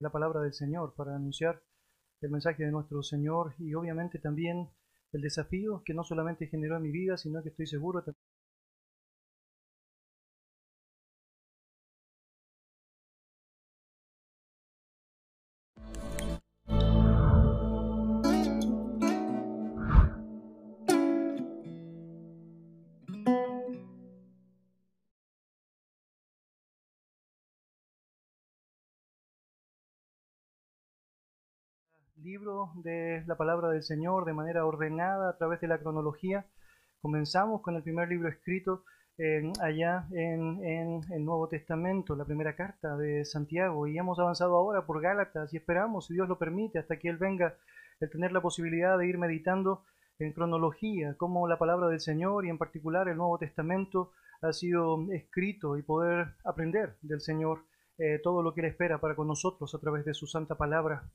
la palabra del Señor para anunciar el mensaje de nuestro Señor y obviamente también el desafío que no solamente generó en mi vida, sino que estoy seguro libro de la palabra del Señor de manera ordenada a través de la cronología. Comenzamos con el primer libro escrito allá en, en, el Nuevo Testamento, la primera carta de Santiago, y hemos avanzado ahora por Gálatas y esperamos, si Dios lo permite, hasta que Él venga, el tener la posibilidad de ir meditando en cronología, cómo la palabra del Señor y en particular el Nuevo Testamento ha sido escrito y poder aprender del Señor eh, todo lo que Él espera para con nosotros a través de su santa palabra.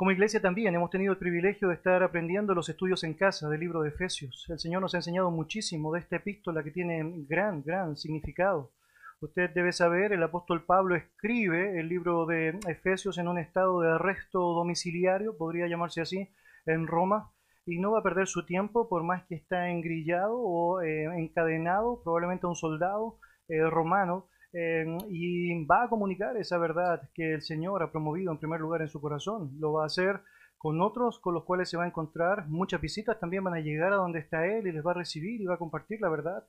Como iglesia también hemos tenido el privilegio de estar aprendiendo los estudios en casa del libro de Efesios. El Señor nos ha enseñado muchísimo de esta epístola que tiene gran, gran significado. Usted debe saber, el apóstol Pablo escribe el libro de Efesios en un estado de arresto domiciliario, podría llamarse así, en Roma, y no va a perder su tiempo por más que está engrillado o eh, encadenado, probablemente a un soldado eh, romano, Y va a comunicar esa verdad que el Señor ha promovido en primer lugar en su corazón. Lo va a hacer con otros con los cuales se va a encontrar. Muchas visitas también van a llegar a donde está Él y les va a recibir y va a compartir la verdad.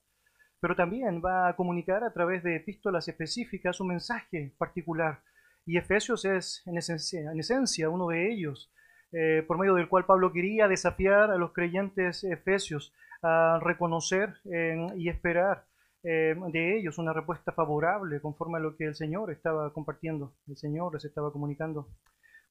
Pero también va a comunicar a través de epístolas específicas un mensaje particular. Y Efesios es en esencia, en esencia uno de ellos, eh, por medio del cual Pablo quería desafiar a los creyentes efesios a reconocer y esperar eh, de ellos una respuesta favorable conforme a lo que el Señor estaba compartiendo, el Señor les estaba comunicando.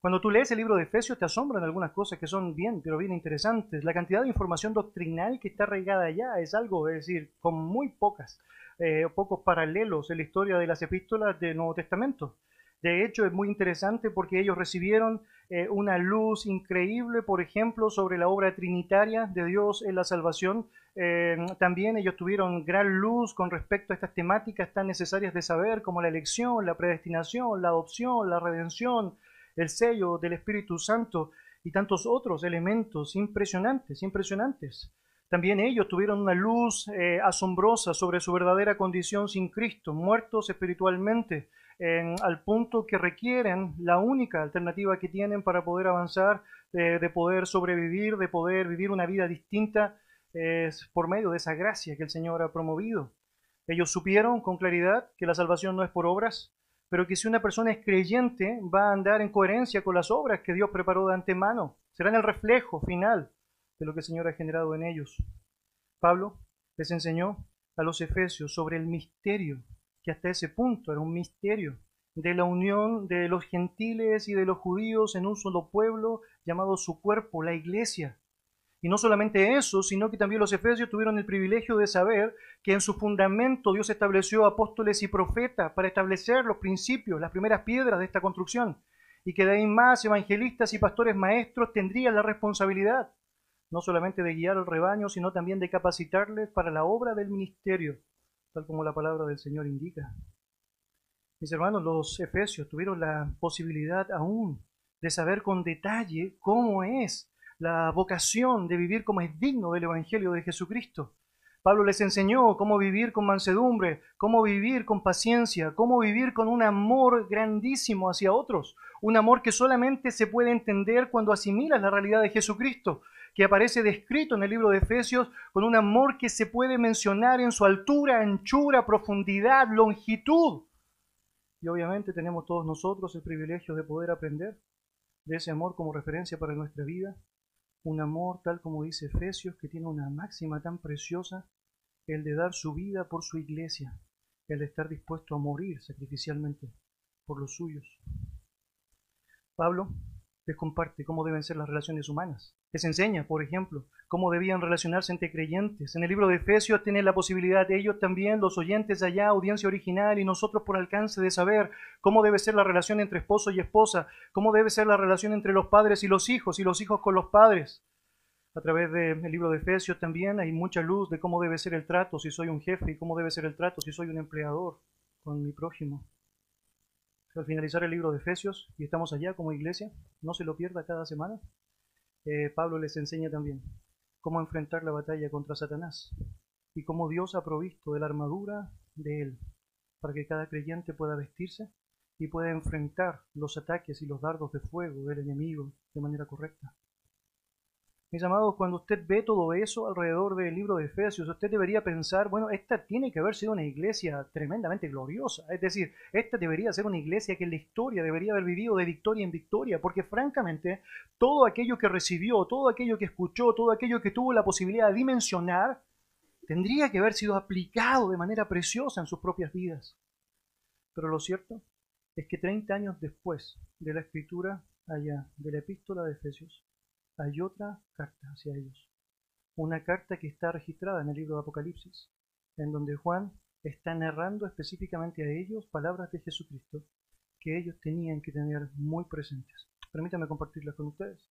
Cuando tú lees el libro de Efesios te asombran algunas cosas que son bien, pero bien interesantes. La cantidad de información doctrinal que está arraigada allá es algo, es decir, con muy pocas, eh, pocos paralelos en la historia de las epístolas del Nuevo Testamento. De hecho, es muy interesante porque ellos recibieron eh, una luz increíble, por ejemplo, sobre la obra trinitaria de Dios en la salvación. Eh, también ellos tuvieron gran luz con respecto a estas temáticas tan necesarias de saber, como la elección, la predestinación, la adopción, la redención, el sello del Espíritu Santo y tantos otros elementos impresionantes, impresionantes. También ellos tuvieron una luz eh, asombrosa sobre su verdadera condición sin Cristo, muertos espiritualmente, al punto que requieren la única alternativa que tienen para poder avanzar, de poder sobrevivir, de poder vivir una vida distinta, es por medio de esa gracia que el Señor ha promovido. Ellos supieron con claridad que la salvación no es por obras, pero que si una persona es creyente va a andar en coherencia con las obras que Dios preparó de antemano. Serán el reflejo final de lo que el Señor ha generado en ellos. Pablo les enseñó a los efesios sobre el misterio que hasta ese punto era un misterio de la unión de los gentiles y de los judíos en un solo pueblo llamado su cuerpo, la iglesia. Y no solamente eso, sino que también los efesios tuvieron el privilegio de saber que en su fundamento Dios estableció apóstoles y profetas para establecer los principios, las primeras piedras de esta construcción, y que de ahí más evangelistas y pastores maestros tendrían la responsabilidad no solamente de guiar al rebaño, sino también de capacitarles para la obra del ministerio tal como la palabra del Señor indica. Mis hermanos, los efesios tuvieron la posibilidad aún de saber con detalle cómo es la vocación de vivir como es digno del Evangelio de Jesucristo. Pablo les enseñó cómo vivir con mansedumbre, cómo vivir con paciencia, cómo vivir con un amor grandísimo hacia otros, un amor que solamente se puede entender cuando asimilas la realidad de Jesucristo, que aparece descrito en el libro de Efesios con un amor que se puede mencionar en su altura, anchura, profundidad, longitud. Y obviamente tenemos todos nosotros el privilegio de poder aprender de ese amor como referencia para nuestra vida. Un amor tal como dice Efesios, que tiene una máxima tan preciosa, el de dar su vida por su iglesia, el de estar dispuesto a morir sacrificialmente por los suyos. Pablo les comparte cómo deben ser las relaciones humanas. Les enseña, por ejemplo, cómo debían relacionarse entre creyentes. En el libro de Efesios tienen la posibilidad de ellos también, los oyentes allá, audiencia original, y nosotros por alcance de saber cómo debe ser la relación entre esposo y esposa, cómo debe ser la relación entre los padres y los hijos, y los hijos con los padres. A través del libro de Efesios también hay mucha luz de cómo debe ser el trato si soy un jefe y cómo debe ser el trato si soy un empleador con mi prójimo. al finalizar el libro de Efesios, y estamos allá como iglesia, no se lo pierda cada semana, eh, Pablo les enseña también cómo enfrentar la batalla contra Satanás y cómo Dios ha provisto de la armadura de él para que cada creyente pueda vestirse y pueda enfrentar los ataques y los dardos de fuego del enemigo de manera correcta. Mis amados, cuando usted ve todo eso alrededor del libro de Efesios, usted debería pensar, bueno, esta tiene que haber sido una iglesia tremendamente gloriosa. Es decir, esta debería ser una iglesia que en la historia debería haber vivido de victoria en victoria, porque francamente, todo aquello que recibió, todo aquello que escuchó, todo aquello que tuvo la posibilidad de dimensionar, tendría que haber sido aplicado de manera preciosa en sus propias vidas. Pero lo cierto es que 30 años después de la escritura allá de la epístola de Efesios, hay otra carta hacia ellos. Una carta que está registrada en el libro de Apocalipsis, en donde Juan está narrando específicamente a ellos palabras de Jesucristo que ellos tenían que tener muy presentes. Permítanme compartirlas con ustedes.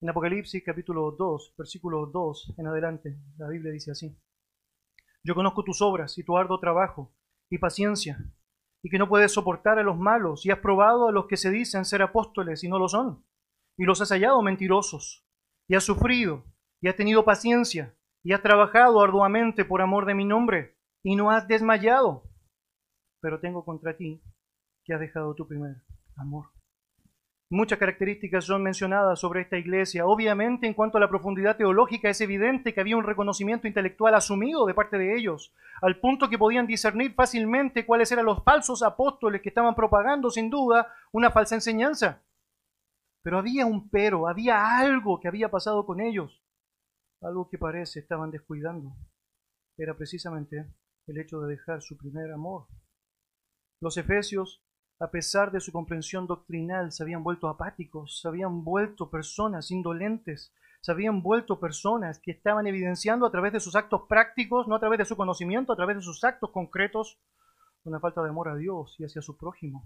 En Apocalipsis capítulo 2, versículo 2 en adelante, la Biblia dice así. Yo conozco tus obras y tu arduo trabajo y paciencia, y que no puedes soportar a los malos, y has probado a los que se dicen ser apóstoles y no lo son, y los has hallado mentirosos, y has sufrido, y has tenido paciencia, y has trabajado arduamente por amor de mi nombre, y no has desmayado. Pero tengo contra ti que has dejado tu primer amor. Muchas características son mencionadas sobre esta iglesia. Obviamente, en cuanto a la profundidad teológica, es evidente que había un reconocimiento intelectual asumido de parte de ellos, al punto que podían discernir fácilmente cuáles eran los falsos apóstoles que estaban propagando, sin duda, una falsa enseñanza. Pero había un pero, había algo que había pasado con ellos, algo que parece estaban descuidando. Era precisamente el hecho de dejar su primer amor. Los efesios, a pesar de su comprensión doctrinal, se habían vuelto apáticos, se habían vuelto personas indolentes, se habían vuelto personas que estaban evidenciando a través de sus actos prácticos, no a través de su conocimiento, a través de sus actos concretos, una falta de amor a Dios y hacia su prójimo.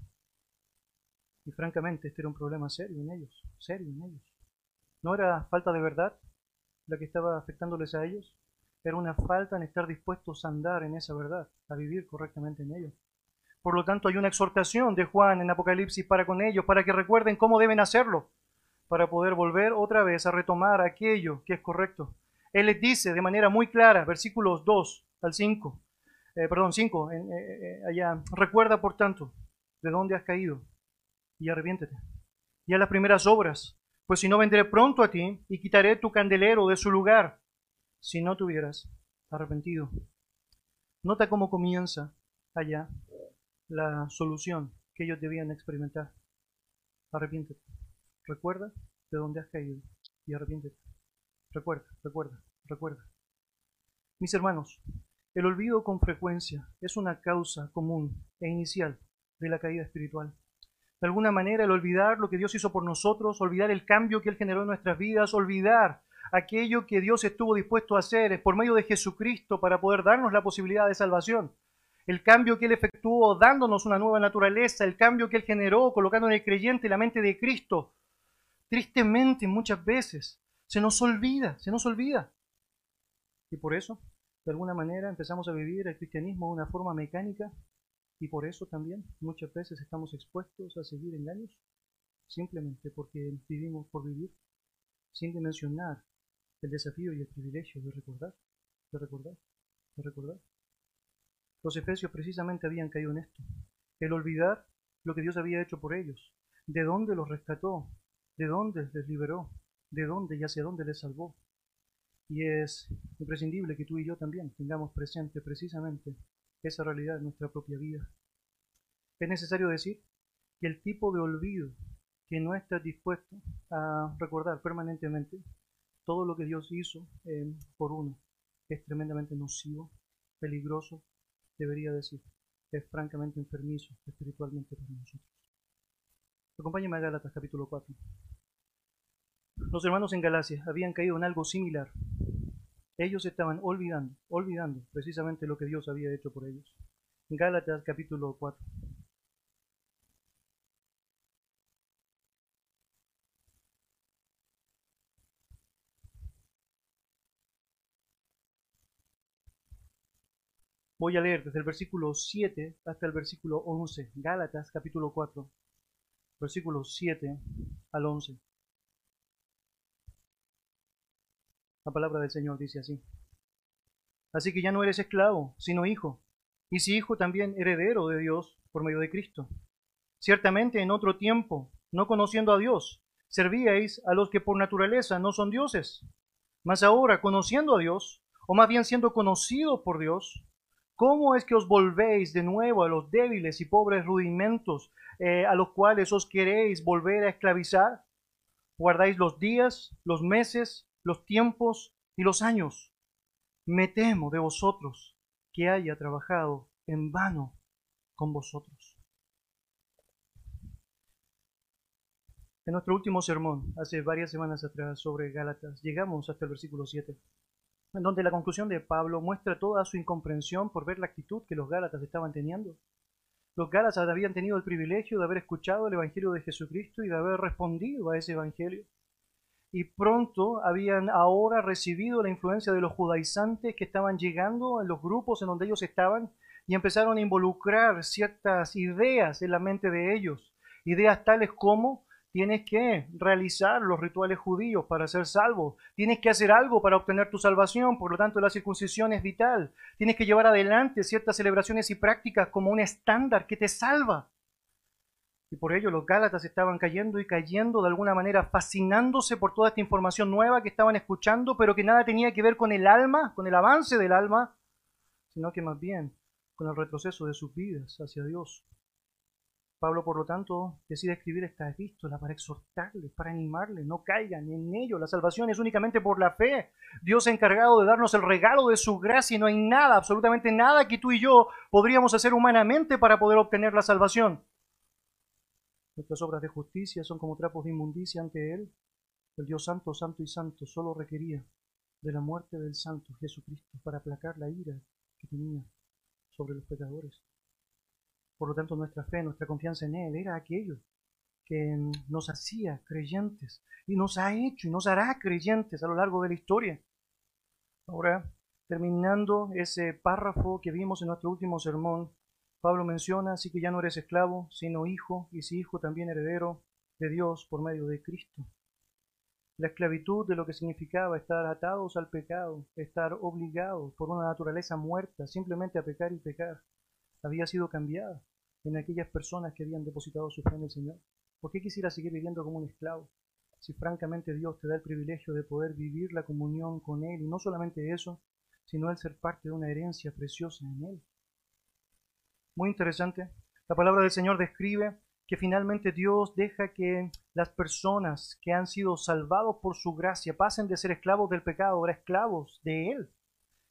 Y francamente, este era un problema serio en ellos, serio en ellos. No era falta de verdad la que estaba afectándoles a ellos, era una falta en estar dispuestos a andar en esa verdad, a vivir correctamente en ellos. Por lo tanto, hay una exhortación de Juan en Apocalipsis para con ellos, para que recuerden cómo deben hacerlo, para poder volver otra vez a retomar aquello que es correcto. Él les dice de manera muy clara, versículos 2 al 5, eh, perdón, 5, eh, eh, allá, recuerda por tanto de dónde has caído y arrepiéntete. Y a las primeras obras, pues si no vendré pronto a ti y quitaré tu candelero de su lugar, si no te hubieras arrepentido. Nota cómo comienza allá la solución que ellos debían experimentar. Arrepiéntete. Recuerda de dónde has caído y arrepiéntete. Recuerda, recuerda, recuerda. Mis hermanos, el olvido con frecuencia es una causa común e inicial de la caída espiritual de alguna manera el olvidar lo que Dios hizo por nosotros, olvidar el cambio que Él generó en nuestras vidas, olvidar aquello que Dios estuvo dispuesto a hacer por medio de Jesucristo para poder darnos la posibilidad de salvación. El cambio que Él efectuó dándonos una nueva naturaleza, el cambio que Él generó colocando en el creyente la mente de Cristo. Tristemente muchas veces se nos olvida, se nos olvida. Y por eso, de alguna manera, empezamos a vivir el cristianismo de una forma mecánica y por eso también muchas veces estamos expuestos a seguir engaños, simplemente porque vivimos por vivir, sin dimensionar el desafío y el privilegio de recordar, de recordar, de recordar. Los efesios precisamente habían caído en esto, el olvidar lo que Dios había hecho por ellos, de dónde los rescató, de dónde les liberó, de dónde y hacia dónde les salvó. Y es imprescindible que tú y yo también tengamos presente precisamente esa realidad en nuestra propia vida. Es necesario decir que el tipo de olvido que no está dispuesto a recordar permanentemente todo lo que Dios hizo eh, por uno es tremendamente nocivo, peligroso, debería decir, es francamente enfermizo espiritualmente para nosotros. Acompáñame a Gálatas capítulo 4. Los hermanos en Galacia habían caído en algo similar ellos estaban olvidando, olvidando precisamente lo que Dios había hecho por ellos. Gálatas capítulo 4. Voy a leer desde el versículo 7 hasta el versículo 11. Gálatas capítulo 4, versículos 7 al 11. La palabra del Señor dice así. Así que ya no eres esclavo, sino hijo, y si hijo también heredero de Dios por medio de Cristo. Ciertamente en otro tiempo, no conociendo a Dios, servíais a los que por naturaleza no son dioses. Mas ahora, conociendo a Dios, o más bien siendo conocidos por Dios, ¿cómo es que os volvéis de nuevo a los débiles y pobres rudimentos eh, a los cuales os queréis volver a esclavizar? Guardáis los días, los meses, los tiempos y los años. Me temo de vosotros que haya trabajado en vano con vosotros. En nuestro último sermón, hace varias semanas atrás, sobre Gálatas, llegamos hasta el versículo 7, en donde la conclusión de Pablo muestra toda su incomprensión por ver la actitud que los Gálatas estaban teniendo. Los Gálatas habían tenido el privilegio de haber escuchado el Evangelio de Jesucristo y de haber respondido a ese Evangelio y pronto habían ahora recibido la influencia de los judaizantes que estaban llegando en los grupos en donde ellos estaban y empezaron a involucrar ciertas ideas en la mente de ellos, ideas tales como tienes que realizar los rituales judíos para ser salvo, tienes que hacer algo para obtener tu salvación, por lo tanto la circuncisión es vital, tienes que llevar adelante ciertas celebraciones y prácticas como un estándar que te salva. Y por ello los Gálatas estaban cayendo y cayendo de alguna manera, fascinándose por toda esta información nueva que estaban escuchando, pero que nada tenía que ver con el alma, con el avance del alma, sino que más bien con el retroceso de sus vidas hacia Dios. Pablo, por lo tanto, decide escribir esta epístola para exhortarles, para animarles, no caigan en ello. La salvación es únicamente por la fe. Dios ha encargado de darnos el regalo de su gracia y no hay nada, absolutamente nada que tú y yo podríamos hacer humanamente para poder obtener la salvación. Nuestras obras de justicia son como trapos de inmundicia ante Él. El Dios Santo, Santo y Santo solo requería de la muerte del Santo Jesucristo para aplacar la ira que tenía sobre los pecadores. Por lo tanto, nuestra fe, nuestra confianza en Él era aquello que nos hacía creyentes y nos ha hecho y nos hará creyentes a lo largo de la historia. Ahora, terminando ese párrafo que vimos en nuestro último sermón, Pablo menciona, así que ya no eres esclavo, sino hijo, y si hijo también heredero de Dios por medio de Cristo. La esclavitud de lo que significaba estar atados al pecado, estar obligados por una naturaleza muerta simplemente a pecar y pecar, había sido cambiada en aquellas personas que habían depositado su fe en el Señor. ¿Por qué quisiera seguir viviendo como un esclavo? Si francamente Dios te da el privilegio de poder vivir la comunión con Él, y no solamente eso, sino el ser parte de una herencia preciosa en Él. Muy interesante. La palabra del Señor describe que finalmente Dios deja que las personas que han sido salvados por su gracia pasen de ser esclavos del pecado ahora esclavos de Él,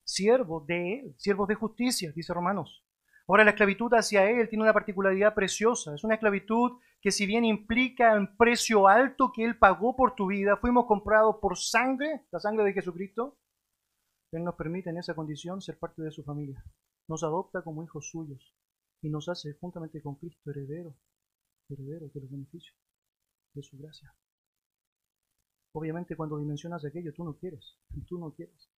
siervos de Él, siervos de justicia, dice Romanos. Ahora la esclavitud hacia Él tiene una particularidad preciosa. Es una esclavitud que si bien implica un precio alto que Él pagó por tu vida, fuimos comprados por sangre, la sangre de Jesucristo, Él nos permite en esa condición ser parte de su familia. Nos adopta como hijos suyos y nos hace juntamente con Cristo heredero, heredero de los beneficios de su gracia. Obviamente cuando dimensionas aquello tú no quieres, tú no quieres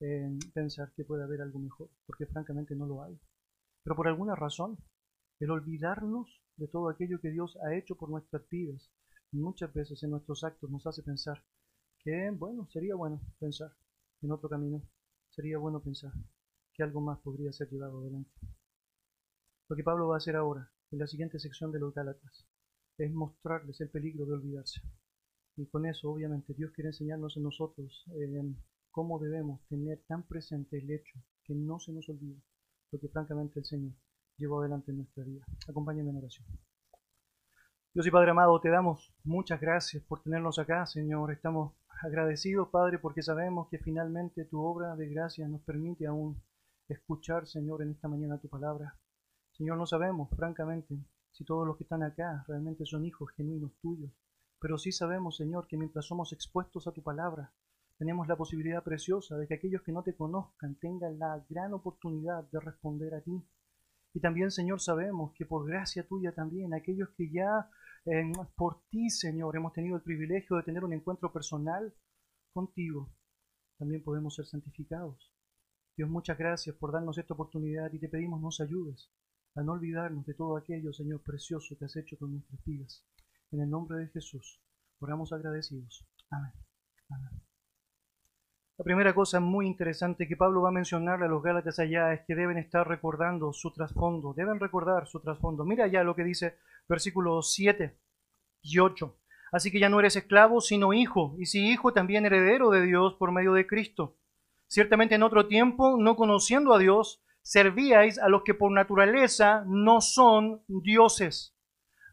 eh, pensar que puede haber algo mejor, porque francamente no lo hay. Pero por alguna razón, el olvidarnos de todo aquello que Dios ha hecho por nuestras vidas, muchas veces en nuestros actos nos hace pensar que, bueno, sería bueno pensar en otro camino, sería bueno pensar que algo más podría ser llevado adelante. Lo que Pablo va a hacer ahora, en la siguiente sección de los Gálatas, es mostrarles el peligro de olvidarse. Y con eso, obviamente, Dios quiere enseñarnos a nosotros eh, cómo debemos tener tan presente el hecho que no se nos olvide lo que francamente el Señor llevó adelante en nuestra vida. Acompáñenme en oración. Dios y Padre amado, te damos muchas gracias por tenernos acá, Señor. Estamos agradecidos, Padre, porque sabemos que finalmente tu obra de gracia nos permite aún escuchar, Señor, en esta mañana tu palabra. Señor, no sabemos, francamente, si todos los que están acá realmente son hijos genuinos tuyos, pero sí sabemos, Señor, que mientras somos expuestos a tu palabra, tenemos la posibilidad preciosa de que aquellos que no te conozcan tengan la gran oportunidad de responder a ti. Y también, Señor, sabemos que por gracia tuya también, aquellos que ya eh, por ti, Señor, hemos tenido el privilegio de tener un encuentro personal contigo, también podemos ser santificados. Dios, muchas gracias por darnos esta oportunidad y te pedimos nos ayudes a no olvidarnos de todo aquello, Señor precioso, que has hecho con nuestras vidas. En el nombre de Jesús, oramos agradecidos. Amén. La primera cosa muy interesante que Pablo va a mencionarle a los Gálatas allá es que deben estar recordando su trasfondo, deben recordar su trasfondo. Mira ya lo que dice versículos 7 y 8. Así que ya no eres esclavo, sino hijo, y si hijo también heredero de Dios por medio de Cristo. Ciertamente en otro tiempo, no conociendo a Dios, servíais a los que por naturaleza no son dioses.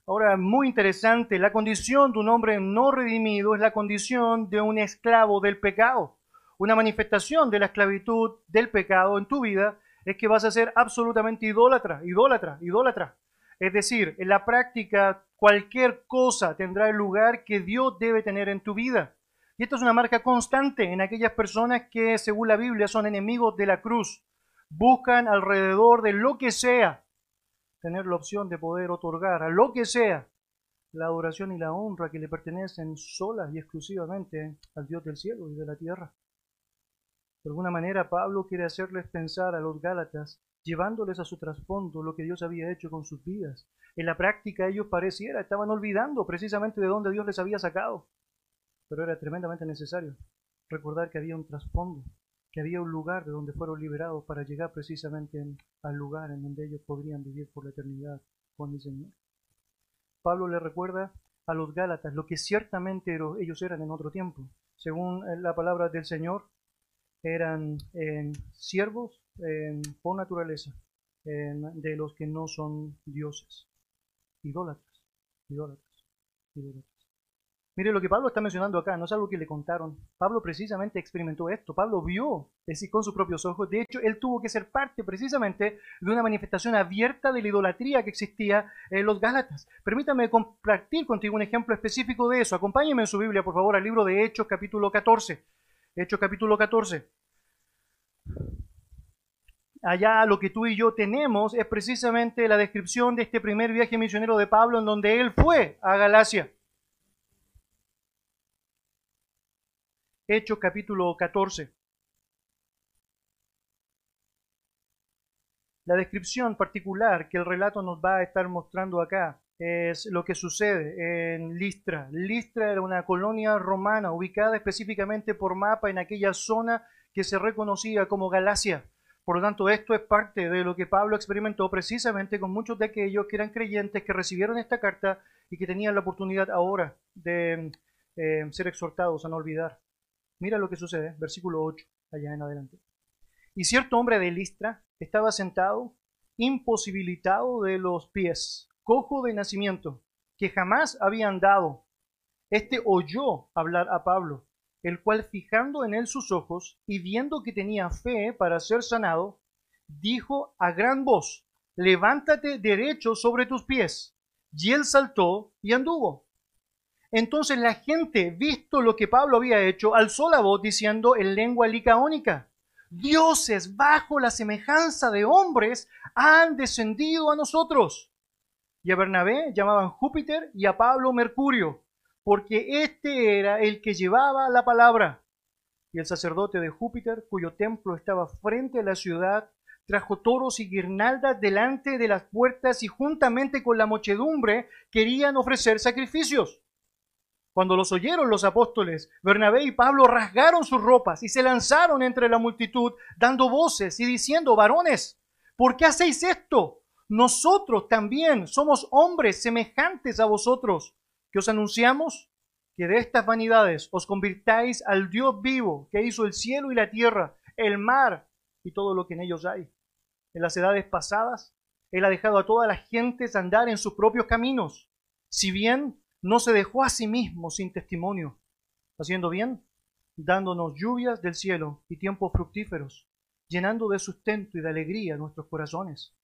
Ahora, muy interesante, la condición de un hombre no redimido es la condición de un esclavo del pecado. Una manifestación de la esclavitud del pecado en tu vida es que vas a ser absolutamente idólatra, idólatra, idólatra. Es decir, en la práctica cualquier cosa tendrá el lugar que Dios debe tener en tu vida. Y esto es una marca constante en aquellas personas que, según la Biblia, son enemigos de la cruz. Buscan alrededor de lo que sea tener la opción de poder otorgar a lo que sea la adoración y la honra que le pertenecen solas y exclusivamente al Dios del cielo y de la tierra. De alguna manera, Pablo quiere hacerles pensar a los Gálatas, llevándoles a su trasfondo lo que Dios había hecho con sus vidas. En la práctica ellos pareciera, estaban olvidando precisamente de dónde Dios les había sacado. Pero era tremendamente necesario recordar que había un trasfondo, que había un lugar de donde fueron liberados para llegar precisamente al lugar en donde ellos podrían vivir por la eternidad con el Señor. Pablo le recuerda a los Gálatas lo que ciertamente ellos eran en otro tiempo. Según la palabra del Señor, eran siervos por naturaleza de los que no son dioses, idólatras, idólatras, idólatras. Mire lo que Pablo está mencionando acá, no es algo que le contaron. Pablo precisamente experimentó esto. Pablo vio, es decir, con sus propios ojos. De hecho, él tuvo que ser parte precisamente de una manifestación abierta de la idolatría que existía en los Gálatas. Permítame compartir contigo un ejemplo específico de eso. Acompáñeme en su Biblia, por favor, al libro de Hechos, capítulo 14. Hechos capítulo 14. Allá lo que tú y yo tenemos es precisamente la descripción de este primer viaje misionero de Pablo en donde él fue a Galacia. Hechos capítulo 14. La descripción particular que el relato nos va a estar mostrando acá es lo que sucede en Listra. Listra era una colonia romana ubicada específicamente por mapa en aquella zona que se reconocía como Galacia. Por lo tanto, esto es parte de lo que Pablo experimentó precisamente con muchos de aquellos que eran creyentes que recibieron esta carta y que tenían la oportunidad ahora de eh, ser exhortados a no olvidar. Mira lo que sucede, versículo 8, allá en adelante. Y cierto hombre de Listra estaba sentado, imposibilitado de los pies, cojo de nacimiento, que jamás había andado. Este oyó hablar a Pablo el cual fijando en él sus ojos y viendo que tenía fe para ser sanado, dijo a gran voz, levántate derecho sobre tus pies. Y él saltó y anduvo. Entonces la gente, visto lo que Pablo había hecho, alzó la voz diciendo en lengua licaónica, dioses bajo la semejanza de hombres han descendido a nosotros. Y a Bernabé llamaban Júpiter y a Pablo Mercurio porque este era el que llevaba la palabra. Y el sacerdote de Júpiter, cuyo templo estaba frente a la ciudad, trajo toros y guirnaldas delante de las puertas y juntamente con la muchedumbre querían ofrecer sacrificios. Cuando los oyeron los apóstoles, Bernabé y Pablo rasgaron sus ropas y se lanzaron entre la multitud, dando voces y diciendo, varones, ¿por qué hacéis esto? Nosotros también somos hombres semejantes a vosotros que os anunciamos que de estas vanidades os convirtáis al Dios vivo que hizo el cielo y la tierra, el mar y todo lo que en ellos hay. En las edades pasadas, Él ha dejado a todas las gentes andar en sus propios caminos, si bien no se dejó a sí mismo sin testimonio, haciendo bien, dándonos lluvias del cielo y tiempos fructíferos, llenando de sustento y de alegría nuestros corazones.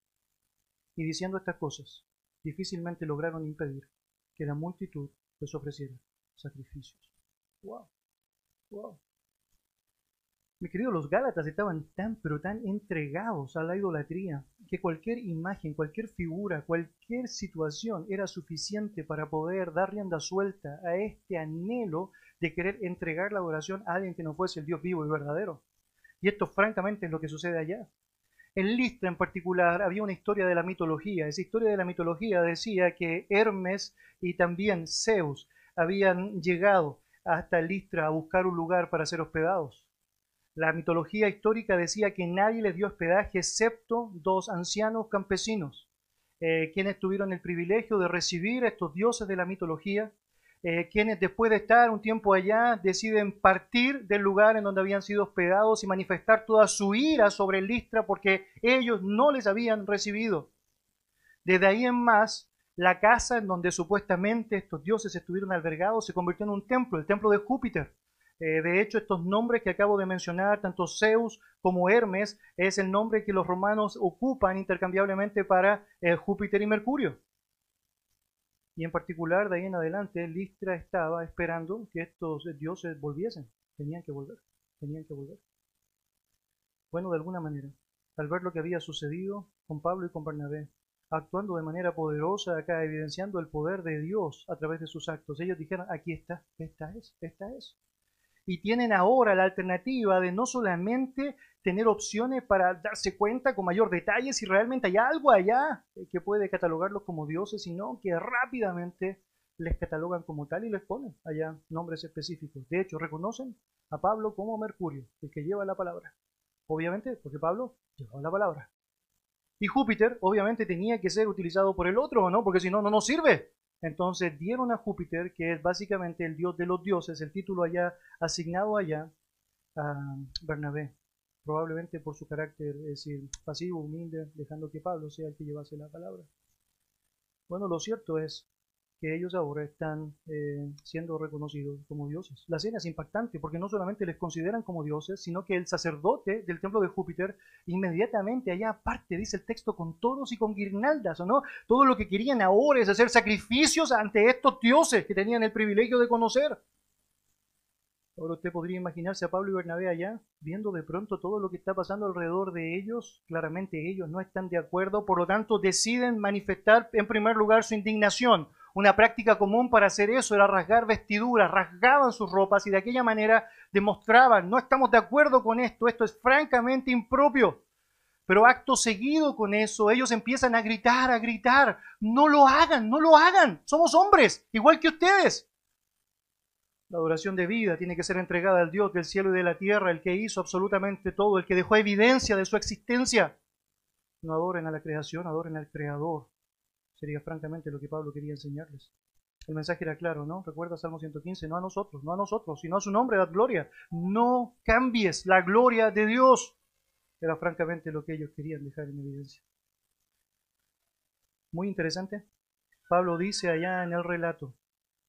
Y diciendo estas cosas, difícilmente lograron impedir que la multitud les ofreciera sacrificios. ¡Wow! ¡Wow! Mi querido, los Gálatas estaban tan, pero tan entregados a la idolatría que cualquier imagen, cualquier figura, cualquier situación era suficiente para poder dar rienda suelta a este anhelo de querer entregar la adoración a alguien que no fuese el Dios vivo y verdadero. Y esto francamente es lo que sucede allá. En Listra en particular había una historia de la mitología. Esa historia de la mitología decía que Hermes y también Zeus habían llegado hasta Listra a buscar un lugar para ser hospedados. La mitología histórica decía que nadie les dio hospedaje excepto dos ancianos campesinos, eh, quienes tuvieron el privilegio de recibir a estos dioses de la mitología eh, quienes después de estar un tiempo allá deciden partir del lugar en donde habían sido hospedados y manifestar toda su ira sobre Listra porque ellos no les habían recibido. Desde ahí en más, la casa en donde supuestamente estos dioses estuvieron albergados se convirtió en un templo, el templo de Júpiter. Eh, de hecho, estos nombres que acabo de mencionar, tanto Zeus como Hermes, es el nombre que los romanos ocupan intercambiablemente para eh, Júpiter y Mercurio. Y en particular, de ahí en adelante, Listra estaba esperando que estos dioses volviesen. Tenían que volver, tenían que volver. Bueno, de alguna manera, al ver lo que había sucedido con Pablo y con Bernabé, actuando de manera poderosa acá, evidenciando el poder de Dios a través de sus actos, ellos dijeron, aquí está, esta es, esta es y tienen ahora la alternativa de no solamente tener opciones para darse cuenta con mayor detalle si realmente hay algo allá que puede catalogarlos como dioses, sino que rápidamente les catalogan como tal y les ponen allá nombres específicos. De hecho, reconocen a Pablo como Mercurio, el que lleva la palabra. Obviamente, porque Pablo llevaba la palabra. Y Júpiter, obviamente, tenía que ser utilizado por el otro, ¿no? Porque si no, no nos sirve. Entonces dieron a Júpiter, que es básicamente el dios de los dioses, el título allá asignado allá a Bernabé, probablemente por su carácter, es decir, pasivo, humilde, dejando que Pablo sea el que llevase la palabra. Bueno, lo cierto es que ellos ahora están eh, siendo reconocidos como dioses. La escena es impactante porque no solamente les consideran como dioses, sino que el sacerdote del templo de Júpiter inmediatamente allá aparte, dice el texto, con toros y con guirnaldas, ¿o no? Todo lo que querían ahora es hacer sacrificios ante estos dioses que tenían el privilegio de conocer. Ahora usted podría imaginarse a Pablo y Bernabé allá, viendo de pronto todo lo que está pasando alrededor de ellos. Claramente ellos no están de acuerdo, por lo tanto deciden manifestar en primer lugar su indignación. Una práctica común para hacer eso era rasgar vestiduras, rasgaban sus ropas y de aquella manera demostraban, no estamos de acuerdo con esto, esto es francamente impropio. Pero acto seguido con eso, ellos empiezan a gritar, a gritar, no lo hagan, no lo hagan, somos hombres, igual que ustedes. La adoración de vida tiene que ser entregada al Dios del cielo y de la tierra, el que hizo absolutamente todo, el que dejó evidencia de su existencia. No adoren a la creación, adoren al Creador. Sería francamente lo que Pablo quería enseñarles. El mensaje era claro, ¿no? Recuerda Salmo 115, no a nosotros, no a nosotros, sino a su nombre, da gloria. No cambies la gloria de Dios. Era francamente lo que ellos querían dejar en evidencia. Muy interesante. Pablo dice allá en el relato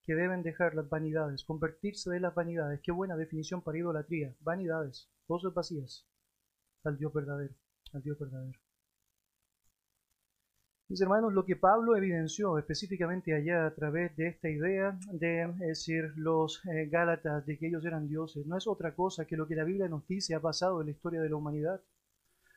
que deben dejar las vanidades, convertirse de las vanidades. Qué buena definición para idolatría. Vanidades, cosas vacías, al Dios verdadero, al Dios verdadero. Mis hermanos, lo que Pablo evidenció específicamente allá a través de esta idea de decir los eh, Gálatas de que ellos eran dioses, no es otra cosa que lo que la Biblia nos dice ha pasado en la historia de la humanidad.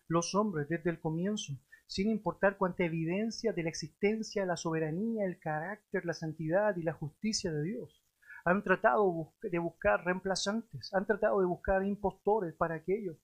Los hombres desde el comienzo, sin importar cuánta evidencia de la existencia, la soberanía, el carácter, la santidad y la justicia de Dios, han tratado de buscar reemplazantes, han tratado de buscar impostores para aquello.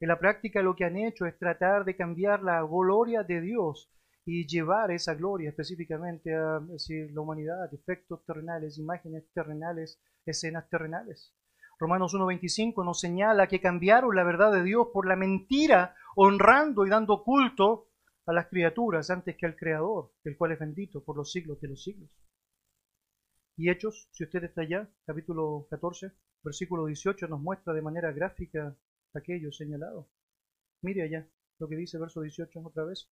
En la práctica lo que han hecho es tratar de cambiar la gloria de Dios y llevar esa gloria específicamente a decir, la humanidad, efectos terrenales, imágenes terrenales, escenas terrenales. Romanos 1.25 nos señala que cambiaron la verdad de Dios por la mentira, honrando y dando culto a las criaturas antes que al Creador, el cual es bendito por los siglos de los siglos. Y Hechos, si usted está allá, capítulo 14, versículo 18, nos muestra de manera gráfica aquello señalado. Mire allá lo que dice verso 18 otra vez.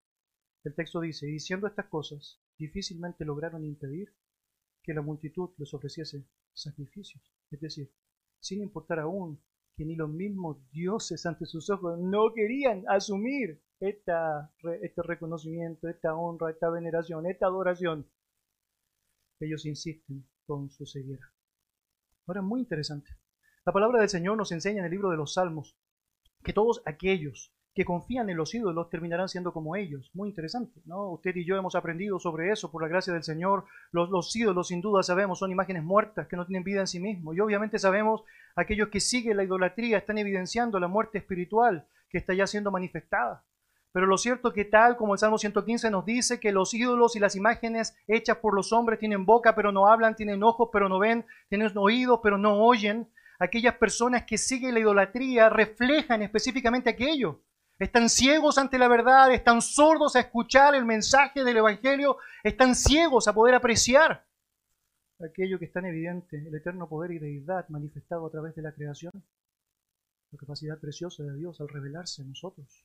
El texto dice, y diciendo estas cosas, difícilmente lograron impedir que la multitud les ofreciese sacrificios. Es decir, sin importar aún que ni los mismos dioses ante sus ojos no querían asumir esta, este reconocimiento, esta honra, esta veneración, esta adoración, ellos insisten con su ceguera. Ahora, muy interesante. La palabra del Señor nos enseña en el libro de los Salmos que todos aquellos que confían en los ídolos terminarán siendo como ellos. Muy interesante, ¿no? Usted y yo hemos aprendido sobre eso por la gracia del Señor. Los, los ídolos, sin duda, sabemos, son imágenes muertas que no tienen vida en sí mismos. Y obviamente sabemos, aquellos que siguen la idolatría están evidenciando la muerte espiritual que está ya siendo manifestada. Pero lo cierto es que tal como el Salmo 115 nos dice que los ídolos y las imágenes hechas por los hombres tienen boca pero no hablan, tienen ojos pero no ven, tienen oídos pero no oyen, aquellas personas que siguen la idolatría reflejan específicamente aquello. Están ciegos ante la verdad, están sordos a escuchar el mensaje del Evangelio, están ciegos a poder apreciar aquello que es tan evidente, el eterno poder y deidad manifestado a través de la creación, la capacidad preciosa de Dios al revelarse a nosotros.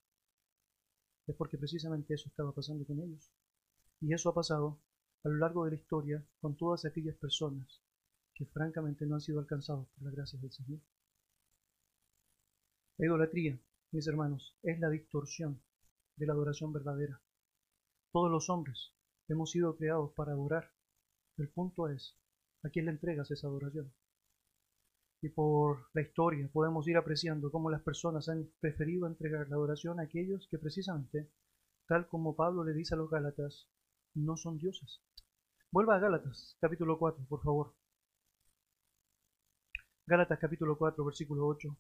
Es porque precisamente eso estaba pasando con ellos. Y eso ha pasado a lo largo de la historia con todas aquellas personas que francamente no han sido alcanzados por la gracia del Señor. La idolatría mis hermanos, es la distorsión de la adoración verdadera. Todos los hombres hemos sido creados para adorar. El punto es, ¿a quién le entregas esa adoración? Y por la historia podemos ir apreciando cómo las personas han preferido entregar la adoración a aquellos que precisamente, tal como Pablo le dice a los Gálatas, no son dioses. Vuelva a Gálatas, capítulo 4, por favor. Gálatas capítulo 4, versículo 8.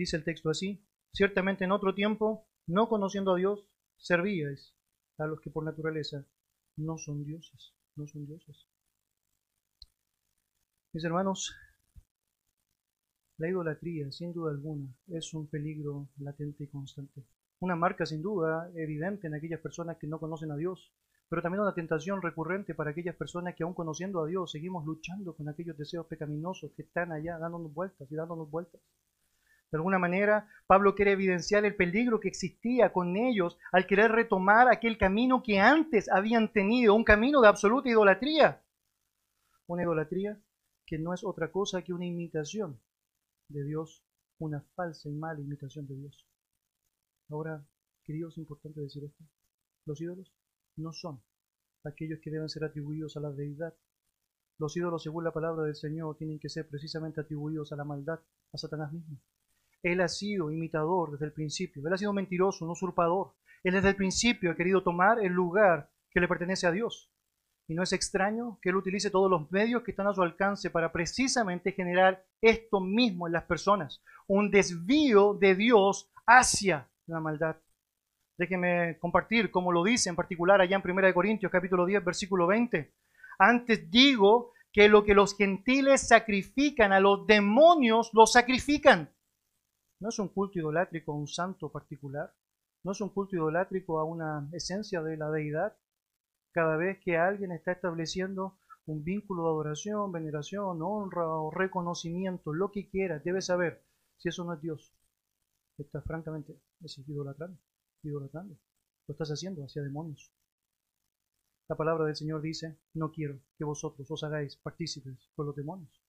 Dice el texto así, ciertamente en otro tiempo, no conociendo a Dios, servíais a los que por naturaleza no son dioses, no son dioses. Mis hermanos, la idolatría, sin duda alguna, es un peligro latente y constante. Una marca, sin duda, evidente en aquellas personas que no conocen a Dios, pero también una tentación recurrente para aquellas personas que aún conociendo a Dios seguimos luchando con aquellos deseos pecaminosos que están allá dándonos vueltas y dándonos vueltas. De alguna manera, Pablo quiere evidenciar el peligro que existía con ellos al querer retomar aquel camino que antes habían tenido, un camino de absoluta idolatría. Una idolatría que no es otra cosa que una imitación de Dios, una falsa y mala imitación de Dios. Ahora, queridos, es importante decir esto. Los ídolos no son aquellos que deben ser atribuidos a la deidad. Los ídolos, según la palabra del Señor, tienen que ser precisamente atribuidos a la maldad, a Satanás mismo. Él ha sido imitador desde el principio. Él ha sido mentiroso, un usurpador. Él desde el principio ha querido tomar el lugar que le pertenece a Dios. Y no es extraño que Él utilice todos los medios que están a su alcance para precisamente generar esto mismo en las personas. Un desvío de Dios hacia la maldad. Déjenme compartir como lo dice en particular allá en 1 Corintios capítulo 10 versículo 20. Antes digo que lo que los gentiles sacrifican a los demonios, lo sacrifican. No es un culto idolátrico a un santo particular, no es un culto idolátrico a una esencia de la deidad. Cada vez que alguien está estableciendo un vínculo de adoración, veneración, honra o reconocimiento, lo que quiera, debe saber si eso no es Dios. Está francamente es idolatrando, idolatrando. Lo estás haciendo hacia demonios. La palabra del Señor dice, no quiero que vosotros os hagáis partícipes con los demonios.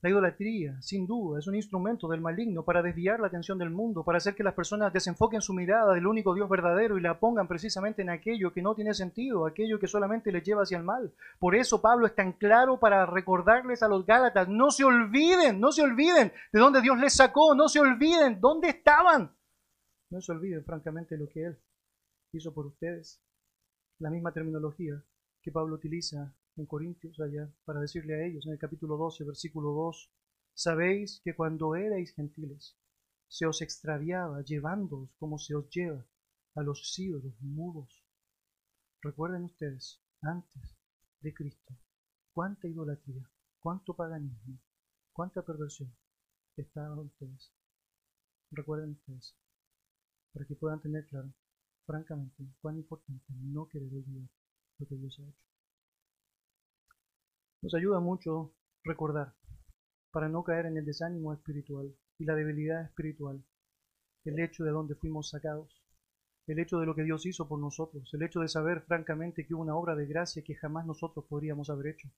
La idolatría, sin duda, es un instrumento del maligno para desviar la atención del mundo, para hacer que las personas desenfoquen su mirada del único Dios verdadero y la pongan precisamente en aquello que no tiene sentido, aquello que solamente les lleva hacia el mal. Por eso Pablo es tan claro para recordarles a los Gálatas, no se olviden, no se olviden de dónde Dios les sacó, no se olviden dónde estaban. No se olviden, francamente, lo que Él hizo por ustedes. La misma terminología que Pablo utiliza en Corintios allá para decirle a ellos en el capítulo 12, versículo 2, sabéis que cuando erais gentiles se os extraviaba llevándoos como se os lleva a los ídolos mudos. Recuerden ustedes, antes de Cristo, cuánta idolatría, cuánto paganismo, cuánta perversión estaban ustedes. Recuerden ustedes, para que puedan tener claro, francamente, cuán importante no querer olvidar lo que Dios ha hecho. Nos ayuda mucho recordar para no caer en el desánimo espiritual y la debilidad espiritual, el hecho de dónde fuimos sacados, el hecho de lo que Dios hizo por nosotros, el hecho de saber francamente que hubo una obra de gracia que jamás nosotros podríamos haber hecho.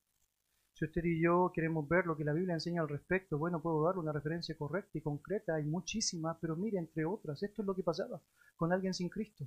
Si usted y yo queremos ver lo que la Biblia enseña al respecto, bueno, puedo dar una referencia correcta y concreta, hay muchísimas, pero mire, entre otras, esto es lo que pasaba con alguien sin Cristo.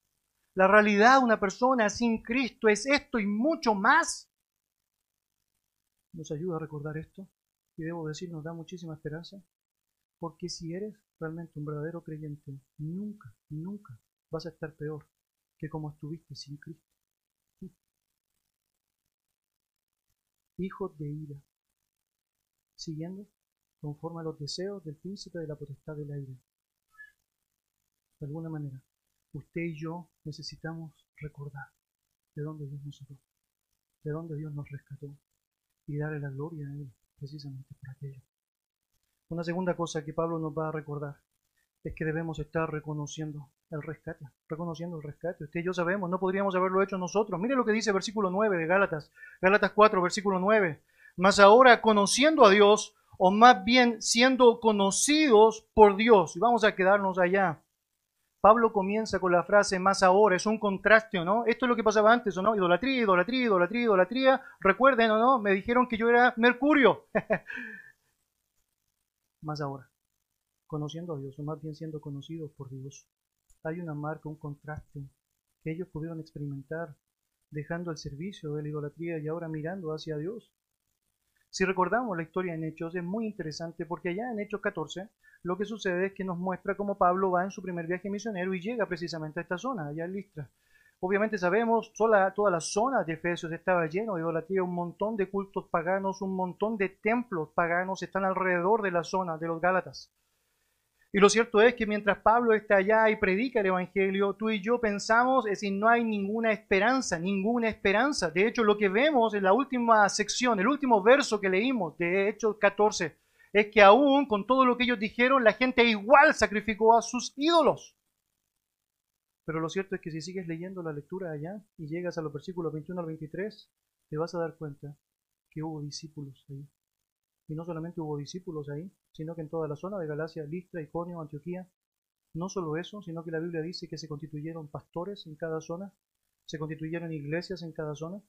La realidad de una persona sin Cristo es esto y mucho más. Nos ayuda a recordar esto y debo decir, nos da muchísima esperanza, porque si eres realmente un verdadero creyente, nunca, nunca vas a estar peor que como estuviste sin Cristo. hijos de ira, siguiendo conforme a los deseos del príncipe de la potestad del aire. De alguna manera, usted y yo necesitamos recordar de dónde Dios nos sacó, de dónde Dios nos rescató y darle la gloria a Él precisamente por aquello. Una segunda cosa que Pablo nos va a recordar es que debemos estar reconociendo el rescate, reconociendo el rescate. Usted y yo sabemos, no podríamos haberlo hecho nosotros. Mire lo que dice versículo 9 de Gálatas, Gálatas 4, versículo 9. Mas ahora conociendo a Dios, o más bien siendo conocidos por Dios, y vamos a quedarnos allá. Pablo comienza con la frase más ahora, es un contraste, ¿no? Esto es lo que pasaba antes, ¿o no? Idolatría, idolatría, idolatría, idolatría. Recuerden, ¿o no? Me dijeron que yo era Mercurio. más ahora conociendo a Dios, o más bien siendo conocidos por Dios. Hay una marca, un contraste que ellos pudieron experimentar dejando el servicio de la idolatría y ahora mirando hacia Dios. Si recordamos la historia en Hechos, es muy interesante porque allá en Hechos 14 lo que sucede es que nos muestra cómo Pablo va en su primer viaje misionero y llega precisamente a esta zona, allá en Listra. Obviamente sabemos, toda, toda la zona de Efesios estaba lleno de idolatría, un montón de cultos paganos, un montón de templos paganos están alrededor de la zona de los Gálatas. Y lo cierto es que mientras Pablo está allá y predica el Evangelio, tú y yo pensamos, es decir, no hay ninguna esperanza, ninguna esperanza. De hecho, lo que vemos en la última sección, el último verso que leímos de Hechos 14, es que aún con todo lo que ellos dijeron, la gente igual sacrificó a sus ídolos. Pero lo cierto es que si sigues leyendo la lectura allá y llegas a los versículos 21 al 23, te vas a dar cuenta que hubo discípulos ahí. Y no solamente hubo discípulos ahí, sino que en toda la zona de Galacia, Listra, Iconio, Antioquía. No solo eso, sino que la Biblia dice que se constituyeron pastores en cada zona, se constituyeron iglesias en cada zona.